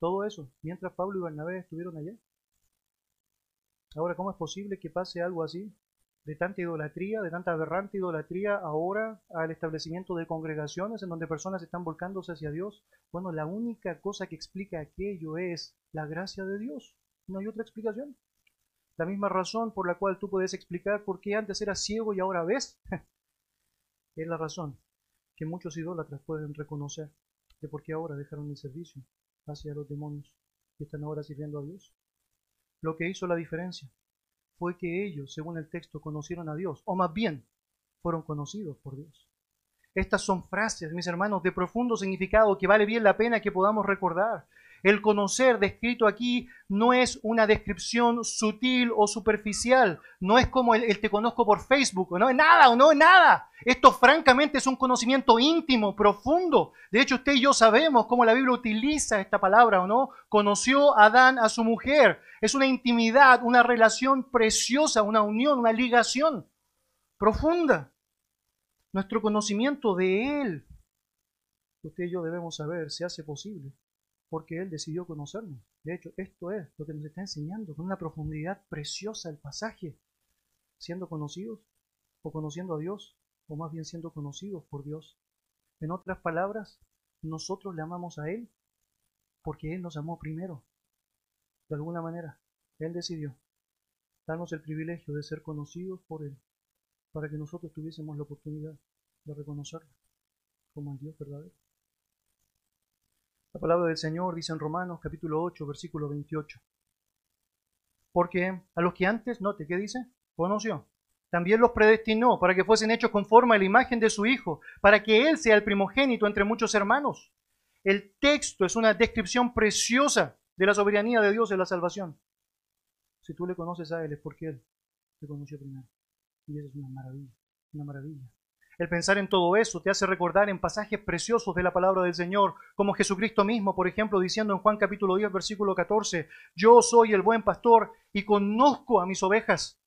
Todo eso, mientras Pablo y Bernabé estuvieron allá. Ahora, ¿cómo es posible que pase algo así? De tanta idolatría, de tanta aberrante idolatría, ahora al establecimiento de congregaciones en donde personas están volcándose hacia Dios. Bueno, la única cosa que explica aquello es la gracia de Dios. No hay otra explicación. La misma razón por la cual tú puedes explicar por qué antes eras ciego y ahora ves. es la razón que muchos idólatras pueden reconocer de por qué ahora dejaron el servicio hacia los demonios y están ahora sirviendo a Dios. Lo que hizo la diferencia fue que ellos, según el texto, conocieron a Dios, o más bien, fueron conocidos por Dios. Estas son frases, mis hermanos, de profundo significado que vale bien la pena que podamos recordar. El conocer descrito aquí no es una descripción sutil o superficial, no es como el, te conozco por Facebook, no es nada o no es nada. Esto francamente es un conocimiento íntimo, profundo. De hecho, usted y yo sabemos cómo la Biblia utiliza esta palabra o no. Conoció a Adán a su mujer. Es una intimidad, una relación preciosa, una unión, una ligación profunda. Nuestro conocimiento de Él, usted y yo debemos saber, se hace posible porque Él decidió conocernos. De hecho, esto es lo que nos está enseñando con una profundidad preciosa el pasaje, siendo conocidos o conociendo a Dios, o más bien siendo conocidos por Dios. En otras palabras, nosotros le amamos a Él porque Él nos amó primero. De alguna manera, Él decidió darnos el privilegio de ser conocidos por Él, para que nosotros tuviésemos la oportunidad de reconocerlo como el Dios verdadero. La palabra del Señor dice en Romanos capítulo 8, versículo 28. Porque a los que antes, note, ¿qué dice? Conoció. También los predestinó para que fuesen hechos conforme a la imagen de su Hijo, para que Él sea el primogénito entre muchos hermanos. El texto es una descripción preciosa de la soberanía de Dios en la salvación. Si tú le conoces a Él es porque Él te conoció primero. Y eso es una maravilla, una maravilla. El pensar en todo eso te hace recordar en pasajes preciosos de la palabra del Señor, como Jesucristo mismo, por ejemplo, diciendo en Juan capítulo 10, versículo 14, yo soy el buen pastor y conozco a mis ovejas.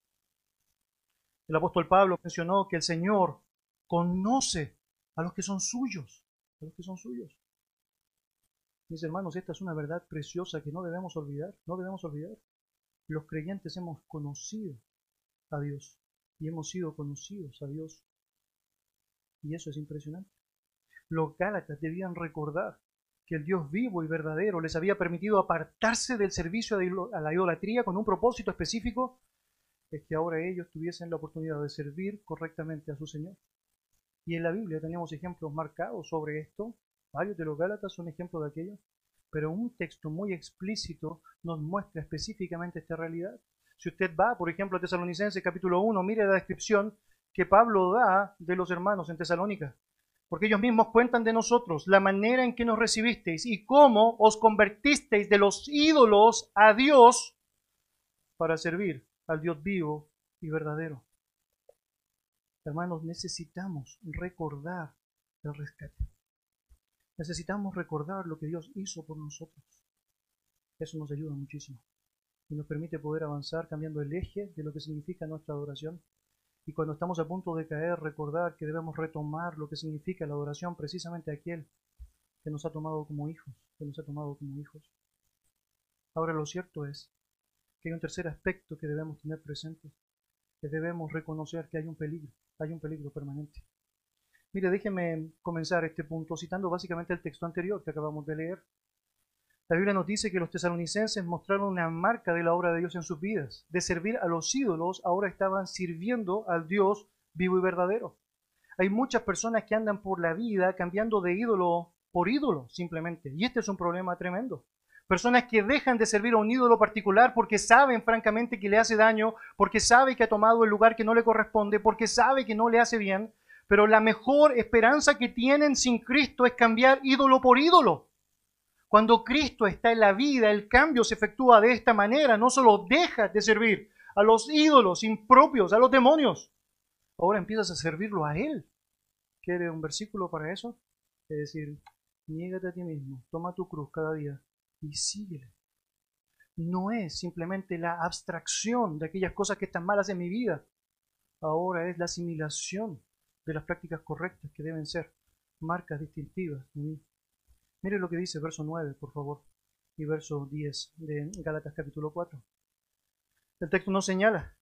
El apóstol Pablo mencionó que el Señor conoce a los que son suyos, a los que son suyos. Mis hermanos, esta es una verdad preciosa que no debemos olvidar, no debemos olvidar. Los creyentes hemos conocido a Dios y hemos sido conocidos a Dios. Y eso es impresionante. Los Gálatas debían recordar que el Dios vivo y verdadero les había permitido apartarse del servicio a la idolatría con un propósito específico, es que ahora ellos tuviesen la oportunidad de servir correctamente a su Señor. Y en la Biblia tenemos ejemplos marcados sobre esto, Varios de los Gálatas son ejemplos de aquello, pero un texto muy explícito nos muestra específicamente esta realidad. Si usted va, por ejemplo, a Tesalonicenses capítulo 1, mire la descripción que Pablo da de los hermanos en Tesalónica. Porque ellos mismos cuentan de nosotros la manera en que nos recibisteis y cómo os convertisteis de los ídolos a Dios para servir al Dios vivo y verdadero. Hermanos, necesitamos recordar el rescate. Necesitamos recordar lo que Dios hizo por nosotros. Eso nos ayuda muchísimo y nos permite poder avanzar cambiando el eje de lo que significa nuestra adoración. Y cuando estamos a punto de caer, recordar que debemos retomar lo que significa la adoración precisamente a aquel que nos ha tomado como hijos, que nos ha tomado como hijos. Ahora lo cierto es que hay un tercer aspecto que debemos tener presente, que debemos reconocer que hay un peligro, hay un peligro permanente. Mire, déjeme comenzar este punto citando básicamente el texto anterior que acabamos de leer. La Biblia nos dice que los tesalonicenses mostraron una marca de la obra de Dios en sus vidas. De servir a los ídolos, ahora estaban sirviendo al Dios vivo y verdadero. Hay muchas personas que andan por la vida cambiando de ídolo por ídolo, simplemente. Y este es un problema tremendo. Personas que dejan de servir a un ídolo particular porque saben francamente que le hace daño, porque sabe que ha tomado el lugar que no le corresponde, porque sabe que no le hace bien, pero la mejor esperanza que tienen sin Cristo es cambiar ídolo por ídolo. Cuando Cristo está en la vida, el cambio se efectúa de esta manera. No solo dejas de servir a los ídolos impropios, a los demonios. Ahora empiezas a servirlo a Él. ¿Quiere un versículo para eso? Es decir, niégate a ti mismo, toma tu cruz cada día y síguele. No es simplemente la abstracción de aquellas cosas que están malas en mi vida. Ahora es la asimilación de las prácticas correctas que deben ser marcas distintivas Mire lo que dice verso 9, por favor, y verso 10 de Gálatas capítulo 4. El texto nos señala,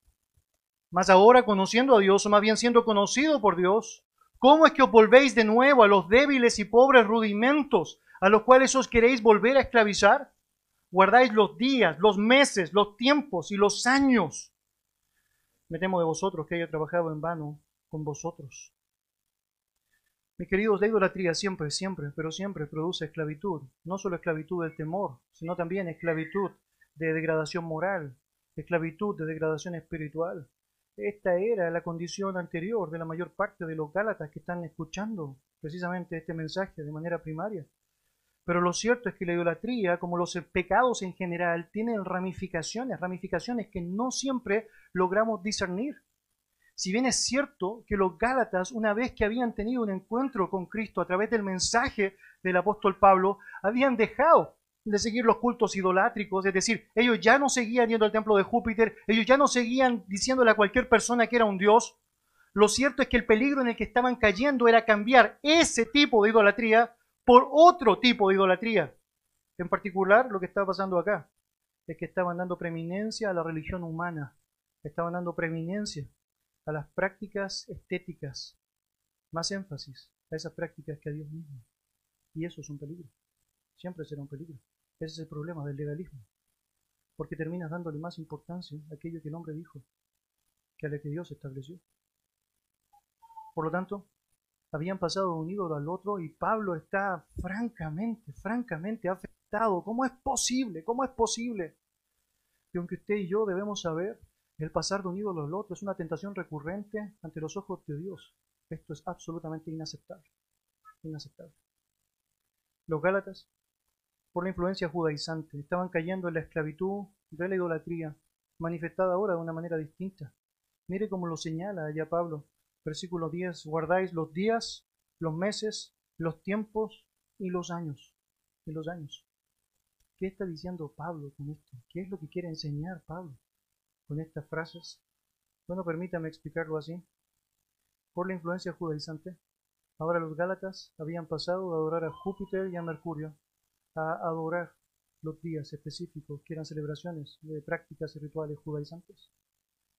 mas ahora conociendo a Dios, o más bien siendo conocido por Dios, ¿cómo es que os volvéis de nuevo a los débiles y pobres rudimentos a los cuales os queréis volver a esclavizar? Guardáis los días, los meses, los tiempos y los años. Me temo de vosotros que haya trabajado en vano con vosotros. Mis queridos, la idolatría siempre, siempre, pero siempre produce esclavitud. No solo esclavitud del temor, sino también esclavitud de degradación moral, esclavitud de degradación espiritual. Esta era la condición anterior de la mayor parte de los Gálatas que están escuchando precisamente este mensaje de manera primaria. Pero lo cierto es que la idolatría, como los pecados en general, tienen ramificaciones, ramificaciones que no siempre logramos discernir. Si bien es cierto que los Gálatas, una vez que habían tenido un encuentro con Cristo a través del mensaje del apóstol Pablo, habían dejado de seguir los cultos idolátricos, es decir, ellos ya no seguían yendo al templo de Júpiter, ellos ya no seguían diciéndole a cualquier persona que era un dios. Lo cierto es que el peligro en el que estaban cayendo era cambiar ese tipo de idolatría por otro tipo de idolatría. En particular, lo que estaba pasando acá es que estaban dando preeminencia a la religión humana, estaban dando preeminencia a las prácticas estéticas, más énfasis a esas prácticas que a Dios mismo. Y eso es un peligro. Siempre será un peligro. Ese es el problema del legalismo. Porque terminas dándole más importancia a aquello que el hombre dijo que a lo que Dios estableció. Por lo tanto, habían pasado de un ídolo al otro y Pablo está francamente, francamente afectado. ¿Cómo es posible? ¿Cómo es posible? Que aunque usted y yo debemos saber el pasar de un ídolo al otro es una tentación recurrente ante los ojos de Dios. Esto es absolutamente inaceptable. Inaceptable. Los Gálatas, por la influencia judaizante, estaban cayendo en la esclavitud de la idolatría, manifestada ahora de una manera distinta. Mire cómo lo señala allá Pablo. Versículo 10, guardáis los días, los meses, los tiempos y los años. Y los años. ¿Qué está diciendo Pablo con esto? ¿Qué es lo que quiere enseñar Pablo con estas frases? Bueno, permítame explicarlo así. Por la influencia judaizante, ahora los Gálatas habían pasado de adorar a Júpiter y a Mercurio a adorar los días específicos que eran celebraciones de prácticas y rituales judaizantes.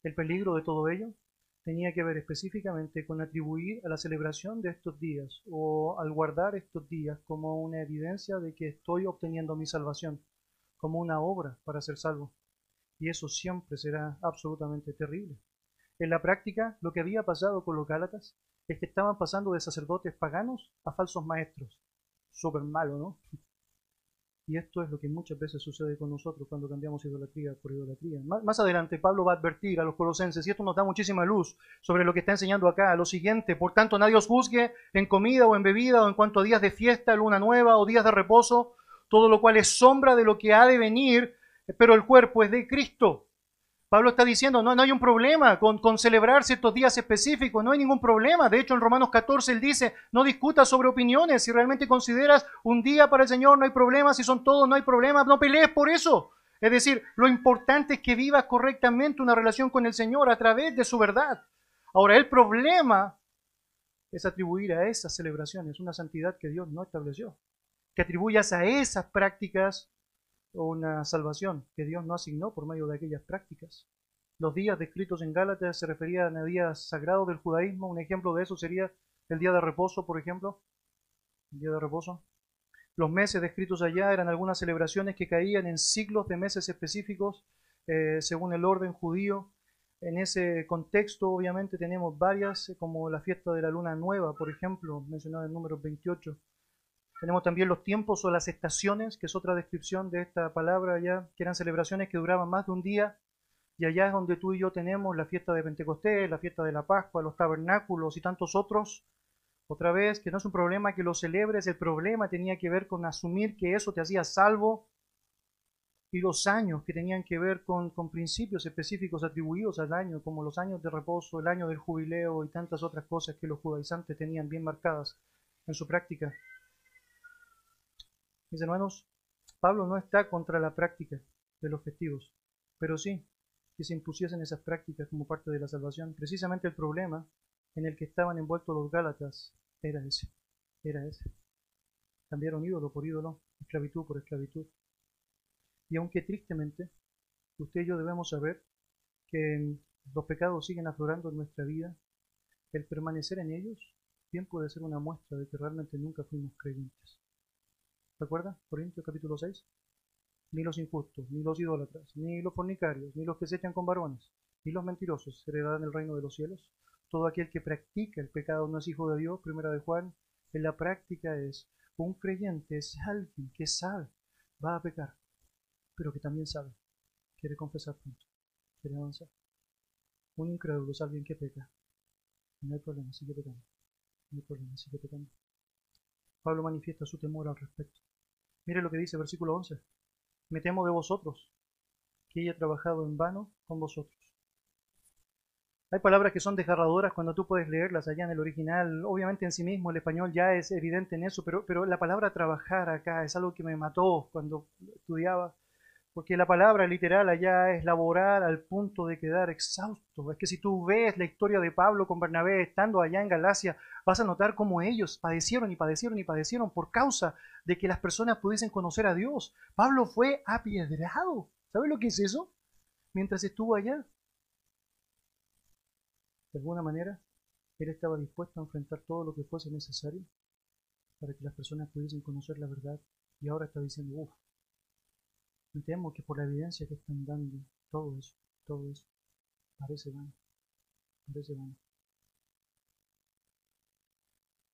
El peligro de todo ello tenía que ver específicamente con atribuir a la celebración de estos días o al guardar estos días como una evidencia de que estoy obteniendo mi salvación, como una obra para ser salvo. Y eso siempre será absolutamente terrible. En la práctica, lo que había pasado con los Gálatas es que estaban pasando de sacerdotes paganos a falsos maestros. Súper malo, ¿no? Y esto es lo que muchas veces sucede con nosotros cuando cambiamos idolatría por idolatría. Más, adelante Pablo va a advertir a los colosenses, y esto nos da muchísima luz sobre lo que está enseñando acá, lo siguiente, por tanto nadie os juzgue en comida o en bebida o en cuanto a días de fiesta, luna nueva o días de reposo, todo lo cual es sombra de lo que ha de venir, pero el cuerpo es de Cristo. Pablo está diciendo, no, no hay un problema con, con celebrar ciertos días específicos, no hay ningún problema. De hecho, en Romanos 14 él dice, no discutas sobre opiniones. Si realmente consideras un día para el Señor, no hay problema. Si son todos, no hay problema. No pelees por eso. Es decir, lo importante es que vivas correctamente una relación con el Señor a través de su verdad. Ahora, el problema es atribuir a esas celebraciones una santidad que Dios no estableció. Que atribuyas a esas prácticas una salvación que Dios no asignó por medio de aquellas prácticas. Los días descritos en Gálatas se referían a días sagrados del judaísmo. Un ejemplo de eso sería el día de reposo, por ejemplo. Día de reposo. Los meses descritos allá eran algunas celebraciones que caían en ciclos de meses específicos eh, según el orden judío. En ese contexto, obviamente, tenemos varias, como la fiesta de la luna nueva, por ejemplo, mencionada en número 28 tenemos también los tiempos o las estaciones, que es otra descripción de esta palabra ya, que eran celebraciones que duraban más de un día. Y allá es donde tú y yo tenemos la fiesta de Pentecostés, la fiesta de la Pascua, los tabernáculos y tantos otros. Otra vez, que no es un problema que lo celebres, el problema tenía que ver con asumir que eso te hacía salvo y los años que tenían que ver con, con, principios específicos atribuidos al año, como los años de reposo, el año del jubileo y tantas otras cosas que los judaizantes tenían bien marcadas en su práctica. Mis hermanos, Pablo no está contra la práctica de los festivos, pero sí que se impusiesen esas prácticas como parte de la salvación. Precisamente el problema en el que estaban envueltos los Gálatas era ese, era ese. Cambiaron ídolo por ídolo, esclavitud por esclavitud. Y aunque tristemente, usted y yo debemos saber que los pecados siguen aflorando en nuestra vida, el permanecer en ellos bien puede ser una muestra de que realmente nunca fuimos creyentes. ¿Recuerda? Corintios capítulo 6. Ni los injustos, ni los idólatras, ni los fornicarios, ni los que se echan con varones, ni los mentirosos heredarán el reino de los cielos. Todo aquel que practica el pecado no es hijo de Dios, primera de Juan. En la práctica es un creyente, es alguien que sabe, va a pecar, pero que también sabe, quiere confesar punto, quiere avanzar. Un incrédulo es alguien que peca. No hay problema, sigue pecando. No hay problema, sigue pecando. Pablo manifiesta su temor al respecto. Mire lo que dice versículo 11. Me temo de vosotros, que haya trabajado en vano con vosotros. Hay palabras que son desgarradoras cuando tú puedes leerlas allá en el original. Obviamente en sí mismo el español ya es evidente en eso, pero, pero la palabra trabajar acá es algo que me mató cuando estudiaba porque la palabra literal allá es laborar al punto de quedar exhausto. Es que si tú ves la historia de Pablo con Bernabé estando allá en Galacia, vas a notar cómo ellos padecieron y padecieron y padecieron por causa de que las personas pudiesen conocer a Dios. Pablo fue apiedrado. ¿Sabes lo que es eso? Mientras estuvo allá. De alguna manera, él estaba dispuesto a enfrentar todo lo que fuese necesario para que las personas pudiesen conocer la verdad. Y ahora está diciendo, uff, temo que por la evidencia que están dando, todo eso, todo eso, parece vano, parece vano.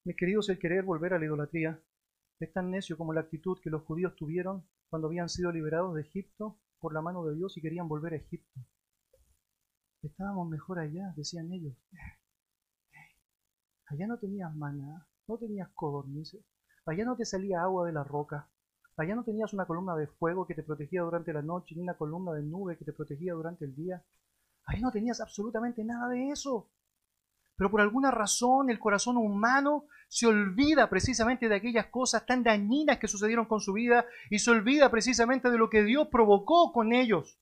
Mis queridos, el querer volver a la idolatría es tan necio como la actitud que los judíos tuvieron cuando habían sido liberados de Egipto por la mano de Dios y querían volver a Egipto. Estábamos mejor allá, decían ellos. Allá no tenías maná, no tenías codornices, allá no te salía agua de la roca, Allá no tenías una columna de fuego que te protegía durante la noche, ni una columna de nube que te protegía durante el día. Ahí no tenías absolutamente nada de eso. Pero por alguna razón el corazón humano se olvida precisamente de aquellas cosas tan dañinas que sucedieron con su vida y se olvida precisamente de lo que Dios provocó con ellos.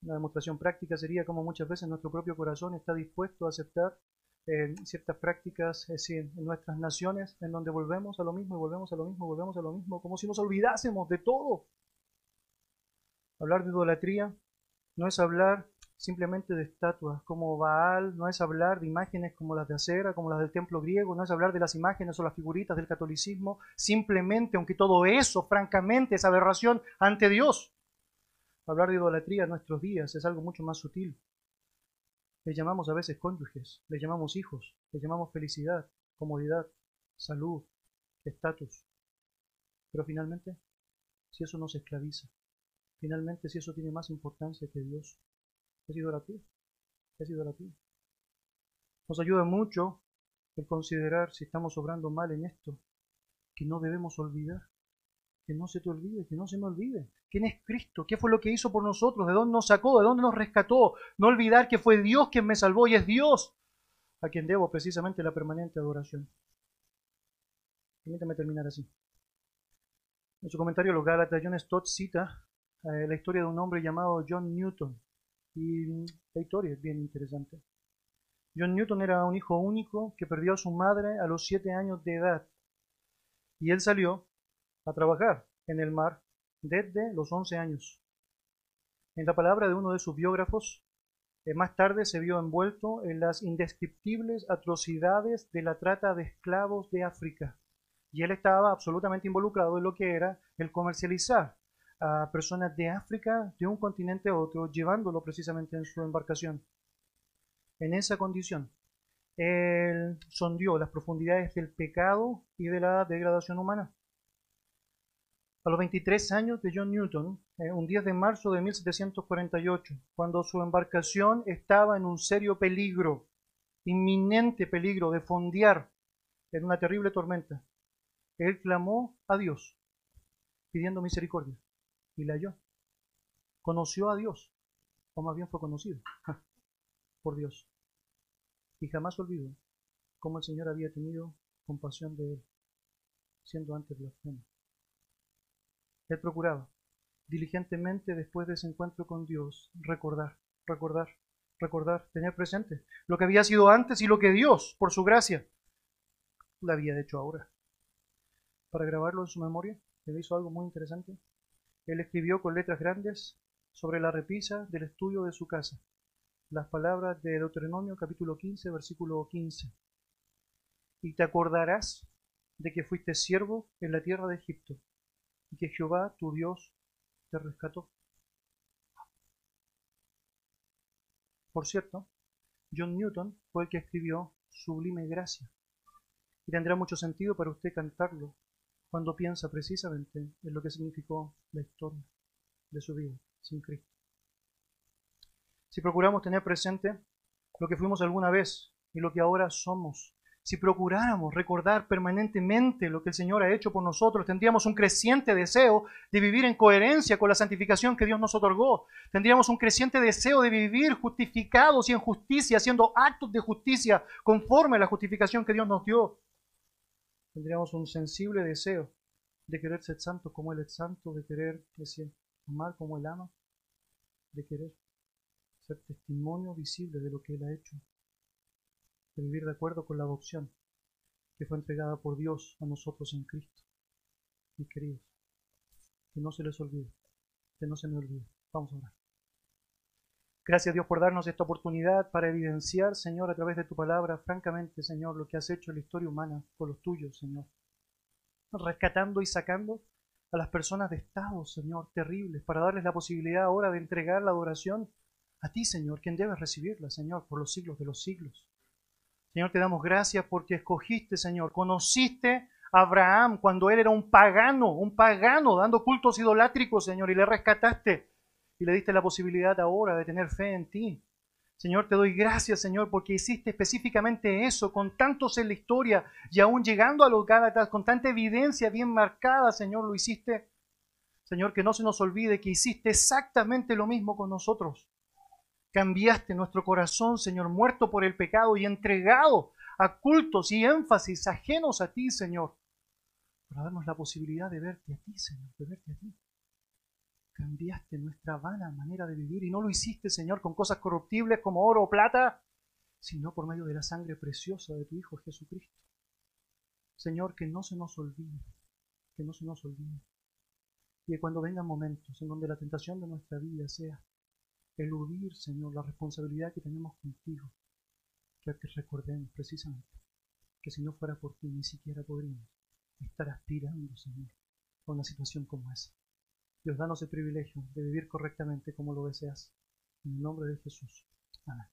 Una demostración práctica sería como muchas veces nuestro propio corazón está dispuesto a aceptar eh, ciertas prácticas en nuestras naciones en donde volvemos a lo mismo y volvemos a lo mismo, volvemos a lo mismo, como si nos olvidásemos de todo. Hablar de idolatría no es hablar simplemente de estatuas como Baal, no es hablar de imágenes como las de acera, como las del templo griego, no es hablar de las imágenes o las figuritas del catolicismo, simplemente, aunque todo eso, francamente, es aberración ante Dios. Hablar de idolatría en nuestros días es algo mucho más sutil. Le llamamos a veces cónyuges, le llamamos hijos, le llamamos felicidad, comodidad, salud, estatus. Pero finalmente, si eso nos esclaviza, finalmente si eso tiene más importancia que Dios, es idolatría. Es idolatría. Nos ayuda mucho el considerar si estamos obrando mal en esto, que no debemos olvidar. Que no se te olvide, que no se me olvide. ¿Quién es Cristo? ¿Qué fue lo que hizo por nosotros? ¿De dónde nos sacó? ¿De dónde nos rescató? No olvidar que fue Dios quien me salvó y es Dios a quien debo precisamente la permanente adoración. Permítame terminar así. En su comentario, los Gálatas, John Stott cita eh, la historia de un hombre llamado John Newton, y la historia es bien interesante. John Newton era un hijo único que perdió a su madre a los siete años de edad. Y él salió a trabajar en el mar desde los once años. En la palabra de uno de sus biógrafos, eh, más tarde se vio envuelto en las indescriptibles atrocidades de la trata de esclavos de África. Y él estaba absolutamente involucrado en lo que era el comercializar a personas de África, de un continente a otro, llevándolo precisamente en su embarcación. En esa condición, él sondió las profundidades del pecado y de la degradación humana. A los 23 años de John Newton, eh, un 10 de marzo de 1748, cuando su embarcación estaba en un serio peligro, inminente peligro de fondear en una terrible tormenta, él clamó a Dios, pidiendo misericordia y la halló. Conoció a Dios, o más bien fue conocido por Dios. Y jamás olvidó cómo el Señor había tenido compasión de él, siendo antes blasfemo. Él procuraba diligentemente después de ese encuentro con Dios recordar, recordar, recordar, tener presente lo que había sido antes y lo que Dios, por su gracia, le había hecho ahora. Para grabarlo en su memoria, le hizo algo muy interesante. Él escribió con letras grandes sobre la repisa del estudio de su casa las palabras de Deuteronomio capítulo 15, versículo 15. Y te acordarás de que fuiste siervo en la tierra de Egipto y que Jehová tu Dios te rescató. Por cierto, John Newton fue el que escribió Sublime Gracia. Y tendrá mucho sentido para usted cantarlo cuando piensa precisamente en lo que significó la historia de su vida sin Cristo. Si procuramos tener presente lo que fuimos alguna vez y lo que ahora somos, si procuráramos recordar permanentemente lo que el Señor ha hecho por nosotros, tendríamos un creciente deseo de vivir en coherencia con la santificación que Dios nos otorgó. Tendríamos un creciente deseo de vivir justificados y en justicia, haciendo actos de justicia conforme a la justificación que Dios nos dio tendríamos un sensible deseo de querer ser santo como Él es santo, de querer amar como Él ama, de querer ser testimonio visible de lo que Él ha hecho, de vivir de acuerdo con la adopción que fue entregada por Dios a nosotros en Cristo. Mis queridos, que no se les olvide, que no se me olvide. Vamos a orar. Gracias Dios por darnos esta oportunidad para evidenciar, Señor, a través de tu palabra, francamente, Señor, lo que has hecho en la historia humana con los tuyos, Señor. Rescatando y sacando a las personas de estados, Señor, terribles, para darles la posibilidad ahora de entregar la adoración a ti, Señor, quien debe recibirla, Señor, por los siglos de los siglos. Señor, te damos gracias porque escogiste, Señor, conociste a Abraham cuando él era un pagano, un pagano, dando cultos idolátricos, Señor, y le rescataste y le diste la posibilidad ahora de tener fe en ti. Señor, te doy gracias, Señor, porque hiciste específicamente eso con tantos en la historia y aún llegando a los Gálatas con tanta evidencia bien marcada, Señor, lo hiciste. Señor, que no se nos olvide que hiciste exactamente lo mismo con nosotros. Cambiaste nuestro corazón, Señor, muerto por el pecado y entregado a cultos y énfasis ajenos a ti, Señor, para darnos la posibilidad de verte a ti, Señor, de verte a ti. Cambiaste nuestra vana manera de vivir y no lo hiciste, Señor, con cosas corruptibles como oro o plata, sino por medio de la sangre preciosa de tu Hijo Jesucristo. Señor, que no se nos olvide, que no se nos olvide. Y que cuando vengan momentos en donde la tentación de nuestra vida sea eludir, Señor, la responsabilidad que tenemos contigo, que, recordemos precisamente que si no fuera por ti ni siquiera podríamos estar aspirando, Señor, a una situación como esa. Dios, danos el privilegio de vivir correctamente como lo deseas. En el nombre de Jesús. Amén.